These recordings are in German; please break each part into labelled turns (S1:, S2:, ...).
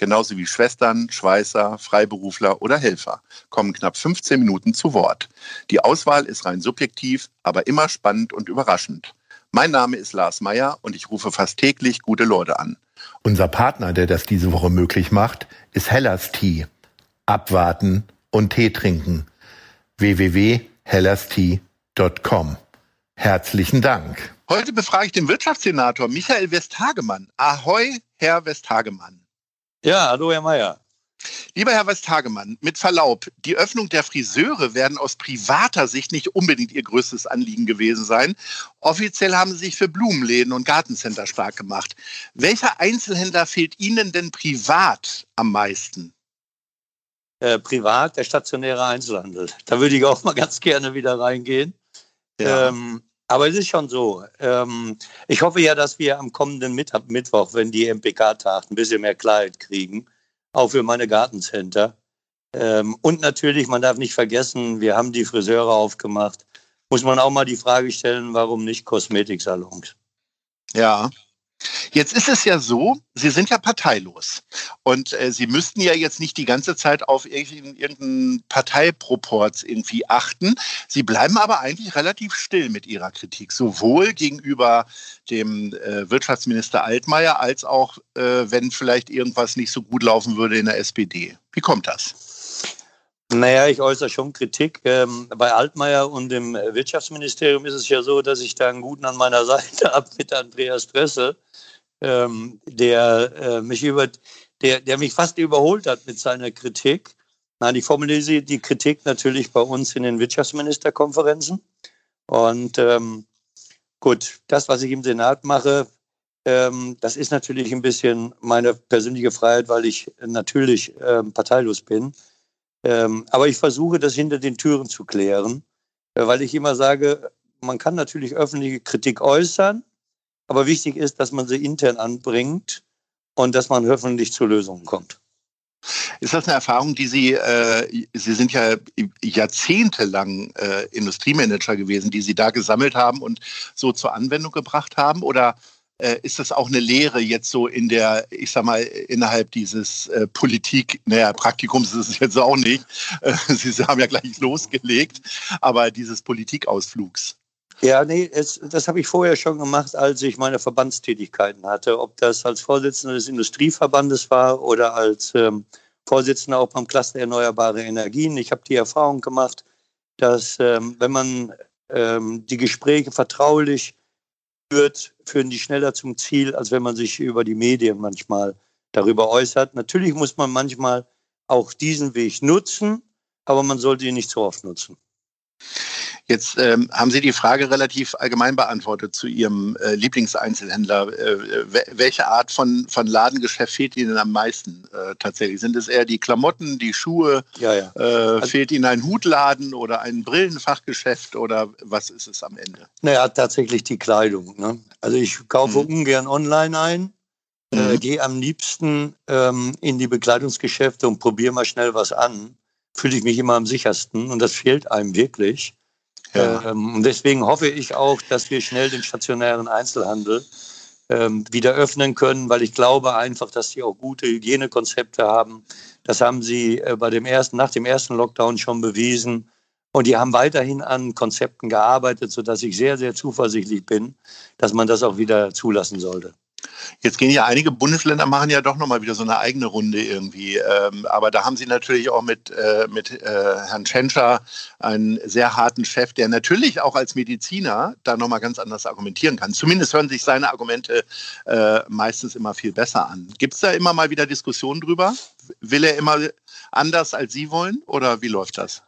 S1: genauso wie Schwestern, Schweißer, Freiberufler oder Helfer, kommen knapp 15 Minuten zu Wort. Die Auswahl ist rein subjektiv, aber immer spannend und überraschend. Mein Name ist Lars Meyer und ich rufe fast täglich gute Leute an.
S2: Unser Partner, der das diese Woche möglich macht, ist Hellas Tea. Abwarten und Tee trinken. www.hellastea.com. Herzlichen Dank.
S1: Heute befrage ich den Wirtschaftssenator Michael Westhagemann. Ahoi, Herr Westhagemann.
S3: Ja, hallo Herr Mayer.
S1: Lieber Herr Westhagemann, mit Verlaub, die Öffnung der Friseure werden aus privater Sicht nicht unbedingt Ihr größtes Anliegen gewesen sein. Offiziell haben Sie sich für Blumenläden und Gartencenter stark gemacht. Welcher Einzelhändler fehlt Ihnen denn privat am meisten?
S3: Äh, privat der stationäre Einzelhandel. Da würde ich auch mal ganz gerne wieder reingehen. Ja. Ähm, aber es ist schon so. Ähm, ich hoffe ja, dass wir am kommenden Mittwoch, wenn die MPK tagt, ein bisschen mehr Klarheit kriegen, auch für meine Gartencenter. Ähm, und natürlich, man darf nicht vergessen, wir haben die Friseure aufgemacht. Muss man auch mal die Frage stellen, warum nicht Kosmetiksalons?
S1: Ja, Jetzt ist es ja so, Sie sind ja parteilos und äh, Sie müssten ja jetzt nicht die ganze Zeit auf irgendeinen, irgendeinen Parteiproports irgendwie achten. Sie bleiben aber eigentlich relativ still mit Ihrer Kritik, sowohl gegenüber dem äh, Wirtschaftsminister Altmaier als auch, äh, wenn vielleicht irgendwas nicht so gut laufen würde in der SPD. Wie kommt das?
S3: Naja, ich äußere schon Kritik. Ähm, bei Altmaier und dem Wirtschaftsministerium ist es ja so, dass ich da einen guten an meiner Seite habe mit Andreas Dressel ähm, der äh, mich über, der, der mich fast überholt hat mit seiner Kritik. Nein, ich formuliere die Kritik natürlich bei uns in den Wirtschaftsministerkonferenzen. Und ähm, gut, das, was ich im Senat mache, ähm, das ist natürlich ein bisschen meine persönliche Freiheit, weil ich natürlich ähm, parteilos bin. Ähm, aber ich versuche, das hinter den Türen zu klären, äh, weil ich immer sage, man kann natürlich öffentliche Kritik äußern, aber wichtig ist, dass man sie intern anbringt und dass man hoffentlich zu Lösungen kommt.
S1: Ist das eine Erfahrung, die Sie, äh, Sie sind ja jahrzehntelang äh, Industriemanager gewesen, die Sie da gesammelt haben und so zur Anwendung gebracht haben? Oder ist das auch eine Lehre jetzt so in der, ich sag mal, innerhalb dieses äh, Politik, naja, Praktikums ist es jetzt auch nicht. Äh, Sie haben ja gleich losgelegt, aber dieses Politikausflugs?
S3: Ja, nee, es, das habe ich vorher schon gemacht, als ich meine Verbandstätigkeiten hatte. Ob das als Vorsitzender des Industrieverbandes war oder als ähm, Vorsitzender auch beim Cluster Erneuerbare Energien. Ich habe die Erfahrung gemacht, dass ähm, wenn man ähm, die Gespräche vertraulich führt, führen die schneller zum Ziel, als wenn man sich über die Medien manchmal darüber äußert. Natürlich muss man manchmal auch diesen Weg nutzen, aber man sollte ihn nicht so oft nutzen.
S1: Jetzt ähm, haben Sie die Frage relativ allgemein beantwortet zu Ihrem äh, Lieblingseinzelhändler. Äh, welche Art von, von Ladengeschäft fehlt Ihnen am meisten äh, tatsächlich? Sind es eher die Klamotten, die Schuhe? Ja, ja. Äh, also, fehlt Ihnen ein Hutladen oder ein Brillenfachgeschäft oder was ist es am Ende?
S3: Naja, tatsächlich die Kleidung. Ne? Also ich kaufe mhm. ungern online ein. Äh, mhm. gehe am liebsten ähm, in die Bekleidungsgeschäfte und probiere mal schnell was an. Fühle ich mich immer am sichersten und das fehlt einem wirklich. Ja. Ähm, und deswegen hoffe ich auch, dass wir schnell den stationären Einzelhandel ähm, wieder öffnen können, weil ich glaube einfach, dass sie auch gute Hygienekonzepte haben. Das haben sie äh, bei dem ersten, nach dem ersten Lockdown schon bewiesen. Und die haben weiterhin an Konzepten gearbeitet, sodass ich sehr, sehr zuversichtlich bin, dass man das auch wieder zulassen sollte.
S1: Jetzt gehen ja einige Bundesländer machen ja doch nochmal wieder so eine eigene Runde irgendwie. Ähm, aber da haben sie natürlich auch mit, äh, mit äh, Herrn Tschentscher einen sehr harten Chef, der natürlich auch als Mediziner da nochmal ganz anders argumentieren kann. Zumindest hören sich seine Argumente äh, meistens immer viel besser an. Gibt es da immer mal wieder Diskussionen drüber? Will er immer anders als Sie wollen oder wie läuft das?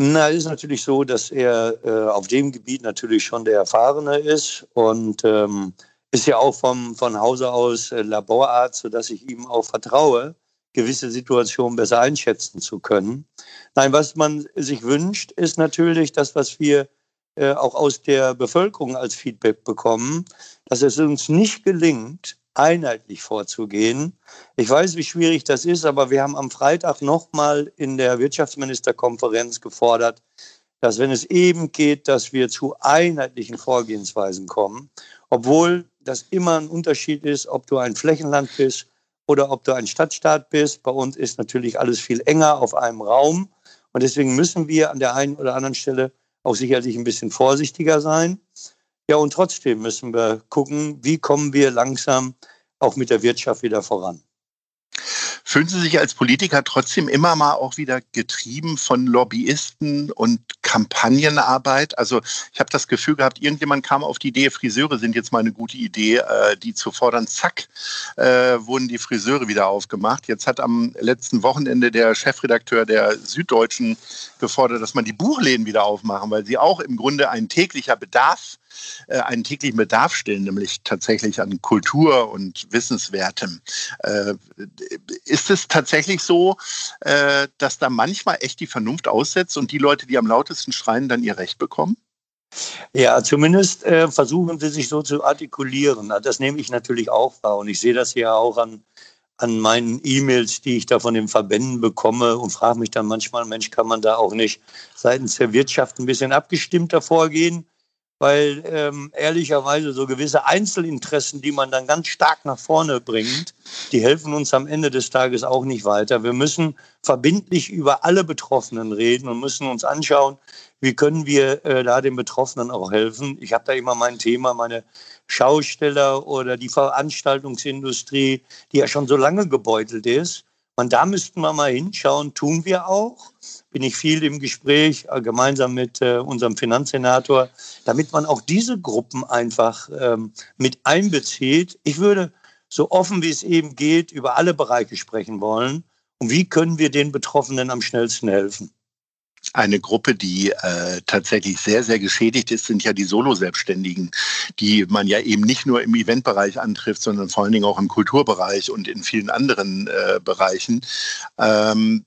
S3: Na, ist natürlich so, dass er äh, auf dem Gebiet natürlich schon der Erfahrene ist und ähm, ist ja auch vom, von Hause aus äh, Laborarzt, sodass ich ihm auch vertraue gewisse Situationen besser einschätzen zu können. Nein, was man sich wünscht, ist natürlich das, was wir äh, auch aus der Bevölkerung als Feedback bekommen, dass es uns nicht gelingt, einheitlich vorzugehen. Ich weiß, wie schwierig das ist, aber wir haben am Freitag nochmal in der Wirtschaftsministerkonferenz gefordert, dass wenn es eben geht, dass wir zu einheitlichen Vorgehensweisen kommen, obwohl das immer ein Unterschied ist, ob du ein Flächenland bist oder ob du ein Stadtstaat bist. Bei uns ist natürlich alles viel enger auf einem Raum und deswegen müssen wir an der einen oder anderen Stelle auch sicherlich ein bisschen vorsichtiger sein. Ja, und trotzdem müssen wir gucken, wie kommen wir langsam auch mit der Wirtschaft wieder voran.
S1: Fühlen Sie sich als Politiker trotzdem immer mal auch wieder getrieben von Lobbyisten und Kampagnenarbeit? Also ich habe das Gefühl gehabt, irgendjemand kam auf die Idee, Friseure sind jetzt mal eine gute Idee, äh, die zu fordern. Zack, äh, wurden die Friseure wieder aufgemacht. Jetzt hat am letzten Wochenende der Chefredakteur der Süddeutschen gefordert, dass man die Buchläden wieder aufmachen, weil sie auch im Grunde ein täglicher Bedarf äh, einen täglichen Bedarf stillen, nämlich tatsächlich an Kultur und Wissenswertem. Äh, ist es tatsächlich so, äh, dass da manchmal echt die Vernunft aussetzt und die Leute, die am lautesten schreien, dann ihr Recht bekommen?
S3: Ja, zumindest äh, versuchen sie sich so zu artikulieren. Das nehme ich natürlich auch wahr und ich sehe das ja auch an, an meinen E-Mails, die ich da von den Verbänden bekomme und frage mich dann manchmal, Mensch, kann man da auch nicht seitens der Wirtschaft ein bisschen abgestimmter vorgehen? Weil ähm, ehrlicherweise so gewisse Einzelinteressen, die man dann ganz stark nach vorne bringt, die helfen uns am Ende des Tages auch nicht weiter. Wir müssen verbindlich über alle Betroffenen reden und müssen uns anschauen, wie können wir äh, da den Betroffenen auch helfen. Ich habe da immer mein Thema, meine Schausteller oder die Veranstaltungsindustrie, die ja schon so lange gebeutelt ist. Und da müssten wir mal hinschauen, tun wir auch bin ich viel im Gespräch, äh, gemeinsam mit äh, unserem Finanzsenator, damit man auch diese Gruppen einfach ähm, mit einbezieht. Ich würde so offen wie es eben geht über alle Bereiche sprechen wollen. Und wie können wir den Betroffenen am schnellsten helfen?
S1: Eine Gruppe, die äh, tatsächlich sehr, sehr geschädigt ist, sind ja die Solo-Selbstständigen, die man ja eben nicht nur im Eventbereich antrifft, sondern vor allen Dingen auch im Kulturbereich und in vielen anderen äh, Bereichen. Ähm,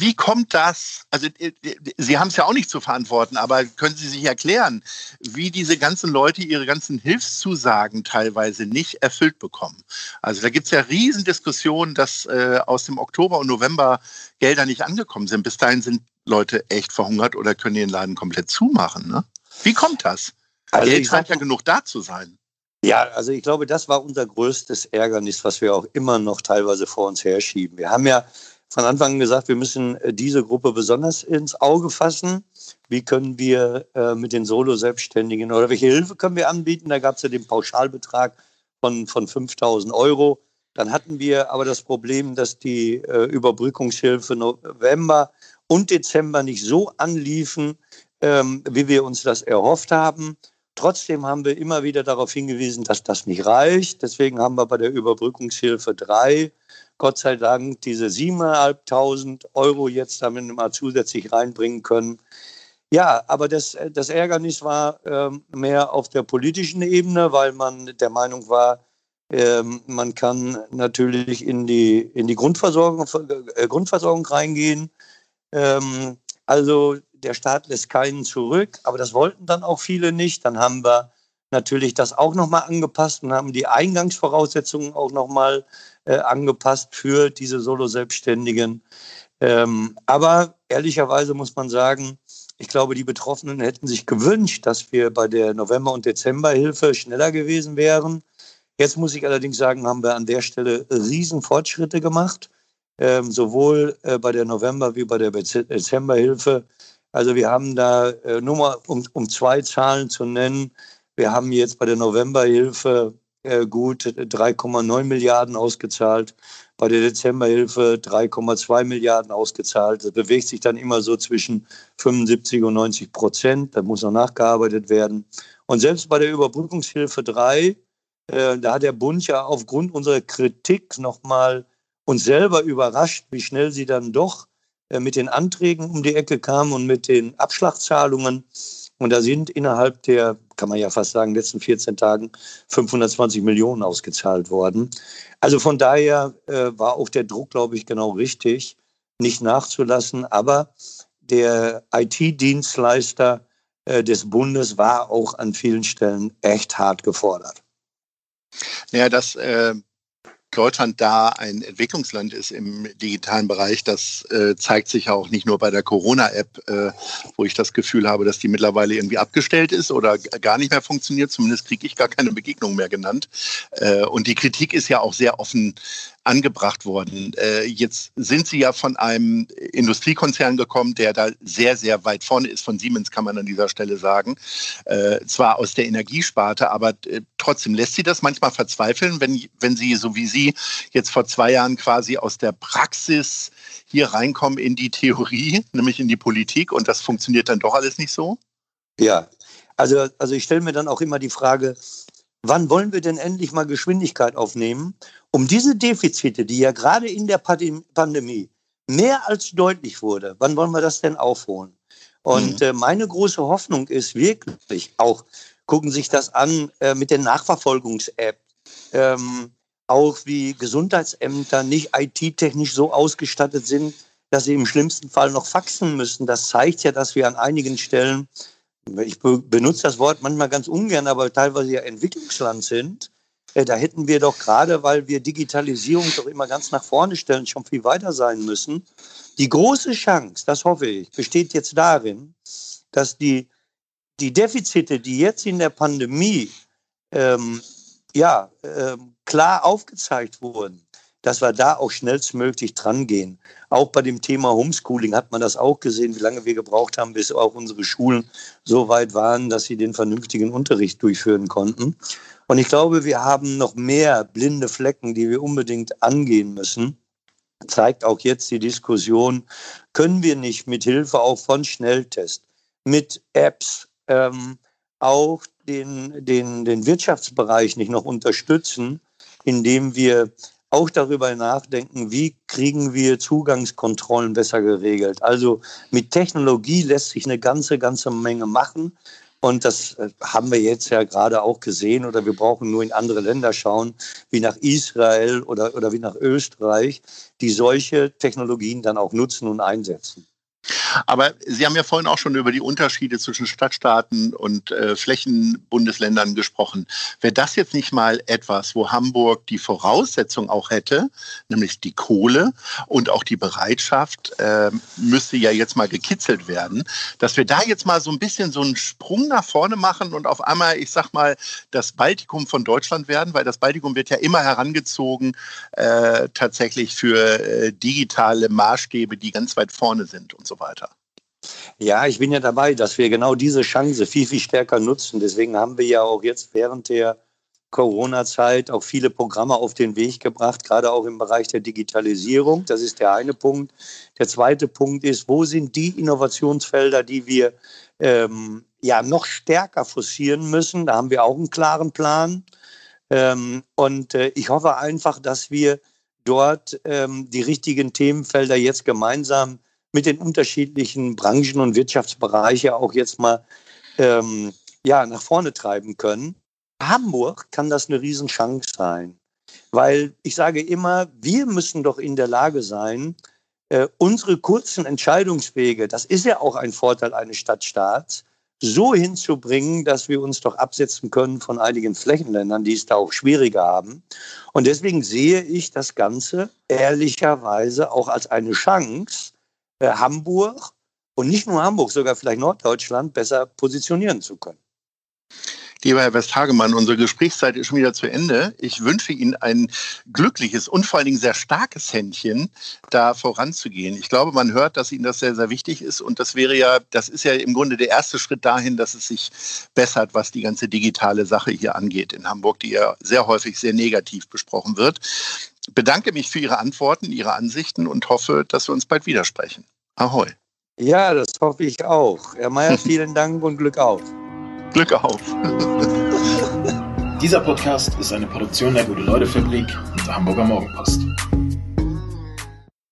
S1: wie kommt das? Also äh, äh, Sie haben es ja auch nicht zu verantworten, aber können Sie sich erklären, wie diese ganzen Leute ihre ganzen Hilfszusagen teilweise nicht erfüllt bekommen? Also da gibt es ja Riesendiskussionen, dass äh, aus dem Oktober und November Gelder nicht angekommen sind. Bis dahin sind Leute echt verhungert oder können den Laden komplett zumachen. Ne? Wie kommt das? Also Geld scheint ja genug da zu sein.
S3: Ja, also ich glaube, das war unser größtes Ärgernis, was wir auch immer noch teilweise vor uns herschieben. Wir haben ja von Anfang an gesagt, wir müssen äh, diese Gruppe besonders ins Auge fassen. Wie können wir äh, mit den Solo-Selbstständigen oder welche Hilfe können wir anbieten? Da gab es ja den Pauschalbetrag von, von 5000 Euro. Dann hatten wir aber das Problem, dass die äh, Überbrückungshilfe November und Dezember nicht so anliefen, ähm, wie wir uns das erhofft haben. Trotzdem haben wir immer wieder darauf hingewiesen, dass das nicht reicht. Deswegen haben wir bei der Überbrückungshilfe 3 Gott sei Dank diese 7.500 Euro jetzt damit mal zusätzlich reinbringen können. Ja, aber das, das Ärgernis war ähm, mehr auf der politischen Ebene, weil man der Meinung war, ähm, man kann natürlich in die, in die Grundversorgung, äh, Grundversorgung reingehen. Ähm, also der Staat lässt keinen zurück, aber das wollten dann auch viele nicht. Dann haben wir natürlich das auch nochmal angepasst und haben die Eingangsvoraussetzungen auch nochmal äh, angepasst für diese Solo-Selbstständigen. Ähm, aber ehrlicherweise muss man sagen, ich glaube, die Betroffenen hätten sich gewünscht, dass wir bei der November- und Dezemberhilfe schneller gewesen wären. Jetzt muss ich allerdings sagen, haben wir an der Stelle riesen Fortschritte gemacht, ähm, sowohl äh, bei der November- wie bei der Dezemberhilfe. Also wir haben da äh, nur mal, um, um zwei Zahlen zu nennen, wir haben jetzt bei der Novemberhilfe äh, gut 3,9 Milliarden ausgezahlt, bei der Dezemberhilfe 3,2 Milliarden ausgezahlt. Das bewegt sich dann immer so zwischen 75 und 90 Prozent. Da muss noch nachgearbeitet werden. Und selbst bei der Überbrückungshilfe 3, äh, da hat der Bund ja aufgrund unserer Kritik nochmal uns selber überrascht, wie schnell sie dann doch äh, mit den Anträgen um die Ecke kamen und mit den Abschlagszahlungen. Und da sind innerhalb der, kann man ja fast sagen, letzten 14 Tagen 520 Millionen ausgezahlt worden. Also von daher äh, war auch der Druck, glaube ich, genau richtig, nicht nachzulassen. Aber der IT-Dienstleister äh, des Bundes war auch an vielen Stellen echt hart gefordert.
S1: Ja, das äh, Deutschland da ein Entwicklungsland ist im digitalen Bereich, das äh, zeigt sich auch nicht nur bei der Corona-App, äh, wo ich das Gefühl habe, dass die mittlerweile irgendwie abgestellt ist oder gar nicht mehr funktioniert. Zumindest kriege ich gar keine Begegnung mehr genannt. Äh, und die Kritik ist ja auch sehr offen angebracht worden. Äh, jetzt sind Sie ja von einem Industriekonzern gekommen, der da sehr, sehr weit vorne ist. Von Siemens kann man an dieser Stelle sagen. Äh, zwar aus der Energiesparte, aber äh, trotzdem lässt Sie das manchmal verzweifeln, wenn, wenn Sie, so wie Sie, jetzt vor zwei Jahren quasi aus der Praxis hier reinkommen in die Theorie, nämlich in die Politik und das funktioniert dann doch alles nicht so?
S3: Ja, also, also ich stelle mir dann auch immer die Frage, wann wollen wir denn endlich mal Geschwindigkeit aufnehmen, um diese Defizite, die ja gerade in der Pandemie mehr als deutlich wurde, wann wollen wir das denn aufholen? Und mhm. äh, meine große Hoffnung ist wirklich auch, gucken sich das an äh, mit den Nachverfolgungs-App, ähm, auch wie Gesundheitsämter nicht IT-technisch so ausgestattet sind, dass sie im schlimmsten Fall noch faxen müssen. Das zeigt ja, dass wir an einigen Stellen ich benutze das Wort manchmal ganz ungern, aber teilweise ja Entwicklungsland sind, da hätten wir doch gerade, weil wir Digitalisierung doch immer ganz nach vorne stellen, schon viel weiter sein müssen. Die große Chance, das hoffe ich, besteht jetzt darin, dass die, die Defizite, die jetzt in der Pandemie ähm, ja, ähm, klar aufgezeigt wurden, dass wir da auch schnellstmöglich dran gehen. Auch bei dem Thema Homeschooling hat man das auch gesehen, wie lange wir gebraucht haben, bis auch unsere Schulen so weit waren, dass sie den vernünftigen Unterricht durchführen konnten. Und ich glaube, wir haben noch mehr blinde Flecken, die wir unbedingt angehen müssen. Zeigt auch jetzt die Diskussion, können wir nicht mit Hilfe auch von Schnelltest, mit Apps, ähm, auch den, den, den Wirtschaftsbereich nicht noch unterstützen, indem wir auch darüber nachdenken, wie kriegen wir Zugangskontrollen besser geregelt. Also mit Technologie lässt sich eine ganze, ganze Menge machen. Und das äh, haben wir jetzt ja gerade auch gesehen oder wir brauchen nur in andere Länder schauen, wie nach Israel oder, oder wie nach Österreich, die solche Technologien dann auch nutzen und einsetzen.
S1: Aber Sie haben ja vorhin auch schon über die Unterschiede zwischen Stadtstaaten und äh, Flächenbundesländern gesprochen. Wäre das jetzt nicht mal etwas, wo Hamburg die Voraussetzung auch hätte, nämlich die Kohle und auch die Bereitschaft, äh, müsste ja jetzt mal gekitzelt werden, dass wir da jetzt mal so ein bisschen so einen Sprung nach vorne machen und auf einmal, ich sag mal, das Baltikum von Deutschland werden, weil das Baltikum wird ja immer herangezogen äh, tatsächlich für äh, digitale Maßstäbe, die ganz weit vorne sind und so weiter.
S3: Ja, ich bin ja dabei, dass wir genau diese Chance viel, viel stärker nutzen. Deswegen haben wir ja auch jetzt während der Corona-Zeit auch viele Programme auf den Weg gebracht, gerade auch im Bereich der Digitalisierung. Das ist der eine Punkt. Der zweite Punkt ist, wo sind die Innovationsfelder, die wir ähm, ja noch stärker forcieren müssen? Da haben wir auch einen klaren Plan. Ähm, und äh, ich hoffe einfach, dass wir dort ähm, die richtigen Themenfelder jetzt gemeinsam mit den unterschiedlichen Branchen und Wirtschaftsbereiche auch jetzt mal ähm, ja, nach vorne treiben können. Hamburg kann das eine Riesenchance sein, weil ich sage immer, wir müssen doch in der Lage sein, äh, unsere kurzen Entscheidungswege, das ist ja auch ein Vorteil eines Stadtstaats, so hinzubringen, dass wir uns doch absetzen können von einigen Flächenländern, die es da auch schwieriger haben. Und deswegen sehe ich das Ganze ehrlicherweise auch als eine Chance, Hamburg und nicht nur Hamburg, sogar vielleicht Norddeutschland besser positionieren zu können.
S1: Lieber Herr Westhagemann, unsere Gesprächszeit ist schon wieder zu Ende. Ich wünsche Ihnen ein glückliches und vor allen Dingen sehr starkes Händchen, da voranzugehen. Ich glaube, man hört, dass Ihnen das sehr, sehr wichtig ist. Und das wäre ja, das ist ja im Grunde der erste Schritt dahin, dass es sich bessert, was die ganze digitale Sache hier angeht in Hamburg, die ja sehr häufig sehr negativ besprochen wird. Bedanke mich für Ihre Antworten, Ihre Ansichten und hoffe, dass wir uns bald widersprechen. Ahoi.
S3: Ja, das hoffe ich auch. Herr Mayer, vielen Dank und Glück auf.
S1: Glück auf.
S4: Dieser Podcast ist eine Produktion der Gute-Leute-Fabrik und der Hamburger Morgenpost.